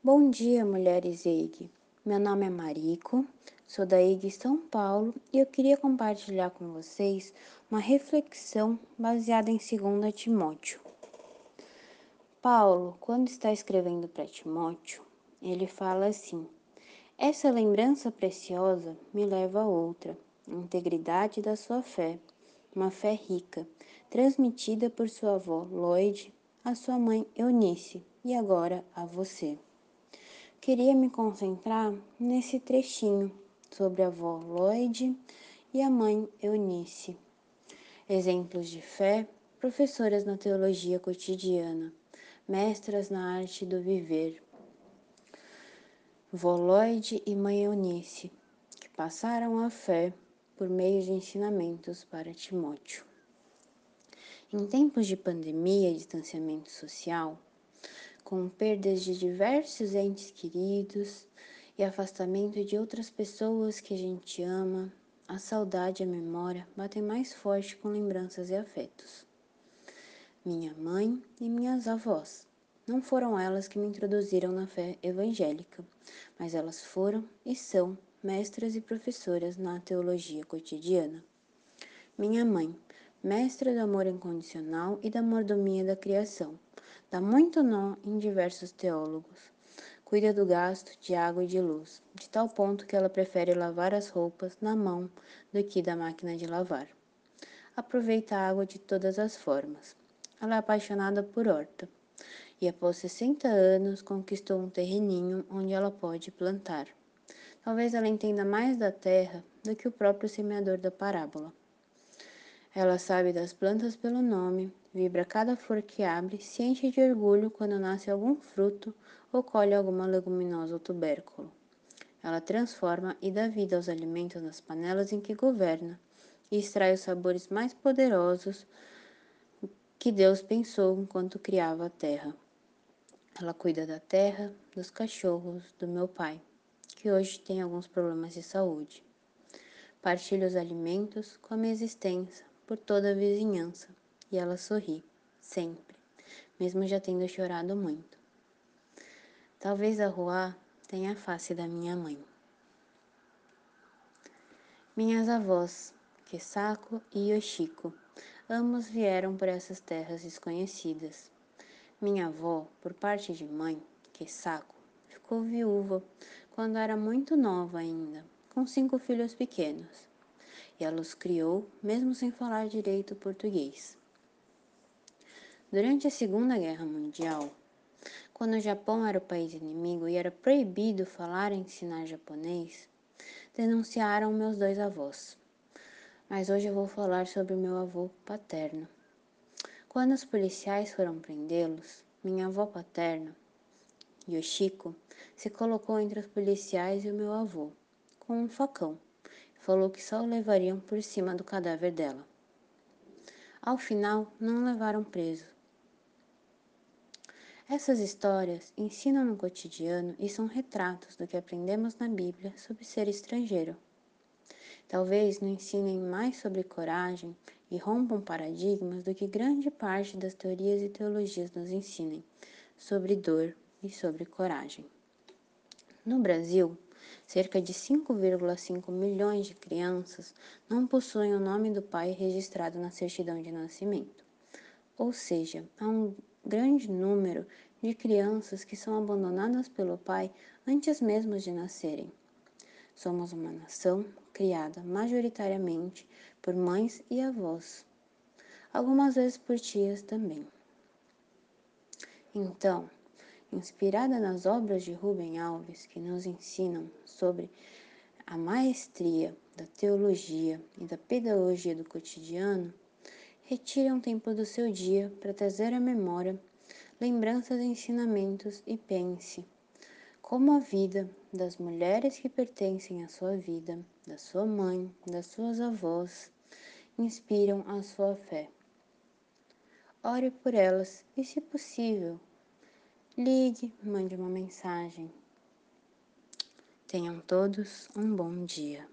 Bom dia, mulheres EIG. Meu nome é Marico, sou da EIG São Paulo e eu queria compartilhar com vocês uma reflexão baseada em 2 Timóteo. Paulo, quando está escrevendo para Timóteo, ele fala assim: Essa lembrança preciosa me leva a outra, a integridade da sua fé, uma fé rica, transmitida por sua avó Lloyd, a sua mãe Eunice e agora a você. Queria me concentrar nesse trechinho sobre a avó Lloyd e a mãe Eunice. Exemplos de fé, professoras na teologia cotidiana, mestras na arte do viver. Vó Lloyd e mãe Eunice, que passaram a fé por meio de ensinamentos para Timóteo. Em tempos de pandemia e distanciamento social, com perdas de diversos entes queridos e afastamento de outras pessoas que a gente ama, a saudade e a memória batem mais forte com lembranças e afetos. Minha mãe e minhas avós. Não foram elas que me introduziram na fé evangélica, mas elas foram e são mestras e professoras na teologia cotidiana. Minha mãe, mestra do amor incondicional e da mordomia da criação, dá muito nó em diversos teólogos. Cuida do gasto de água e de luz, de tal ponto que ela prefere lavar as roupas na mão do que da máquina de lavar. Aproveita a água de todas as formas. Ela é apaixonada por horta e após 60 anos conquistou um terreninho onde ela pode plantar. Talvez ela entenda mais da terra do que o próprio semeador da parábola. Ela sabe das plantas pelo nome, vibra cada flor que abre, se enche de orgulho quando nasce algum fruto ou colhe alguma leguminosa ou tubérculo. Ela transforma e dá vida aos alimentos nas panelas em que governa e extrai os sabores mais poderosos que Deus pensou enquanto criava a terra. Ela cuida da terra, dos cachorros, do meu pai, que hoje tem alguns problemas de saúde. Partilha os alimentos com a minha existência por toda a vizinhança e ela sorri, sempre, mesmo já tendo chorado muito. Talvez a rua tenha a face da minha mãe. Minhas avós, Kesako e Yoshiko, ambos vieram por essas terras desconhecidas. Minha avó, por parte de mãe, Kesako, ficou viúva quando era muito nova ainda, com cinco filhos pequenos. E ela os criou, mesmo sem falar direito português. Durante a Segunda Guerra Mundial, quando o Japão era o país inimigo e era proibido falar e ensinar japonês, denunciaram meus dois avós. Mas hoje eu vou falar sobre meu avô paterno. Quando os policiais foram prendê-los, minha avó paterna, Yoshiko, se colocou entre os policiais e o meu avô, com um facão, e falou que só o levariam por cima do cadáver dela. Ao final, não o levaram preso, essas histórias ensinam no cotidiano e são retratos do que aprendemos na Bíblia sobre ser estrangeiro. Talvez não ensinem mais sobre coragem e rompam paradigmas do que grande parte das teorias e teologias nos ensinem sobre dor e sobre coragem. No Brasil, cerca de 5,5 milhões de crianças não possuem o nome do pai registrado na certidão de nascimento. Ou seja, há um grande número de crianças que são abandonadas pelo pai antes mesmo de nascerem. Somos uma nação criada majoritariamente por mães e avós, algumas vezes por tias também. Então, inspirada nas obras de Rubem Alves que nos ensinam sobre a maestria da teologia e da pedagogia do cotidiano, Retire um tempo do seu dia para trazer à memória lembranças e ensinamentos e pense como a vida das mulheres que pertencem à sua vida, da sua mãe, das suas avós, inspiram a sua fé. Ore por elas e, se possível, ligue, mande uma mensagem. Tenham todos um bom dia.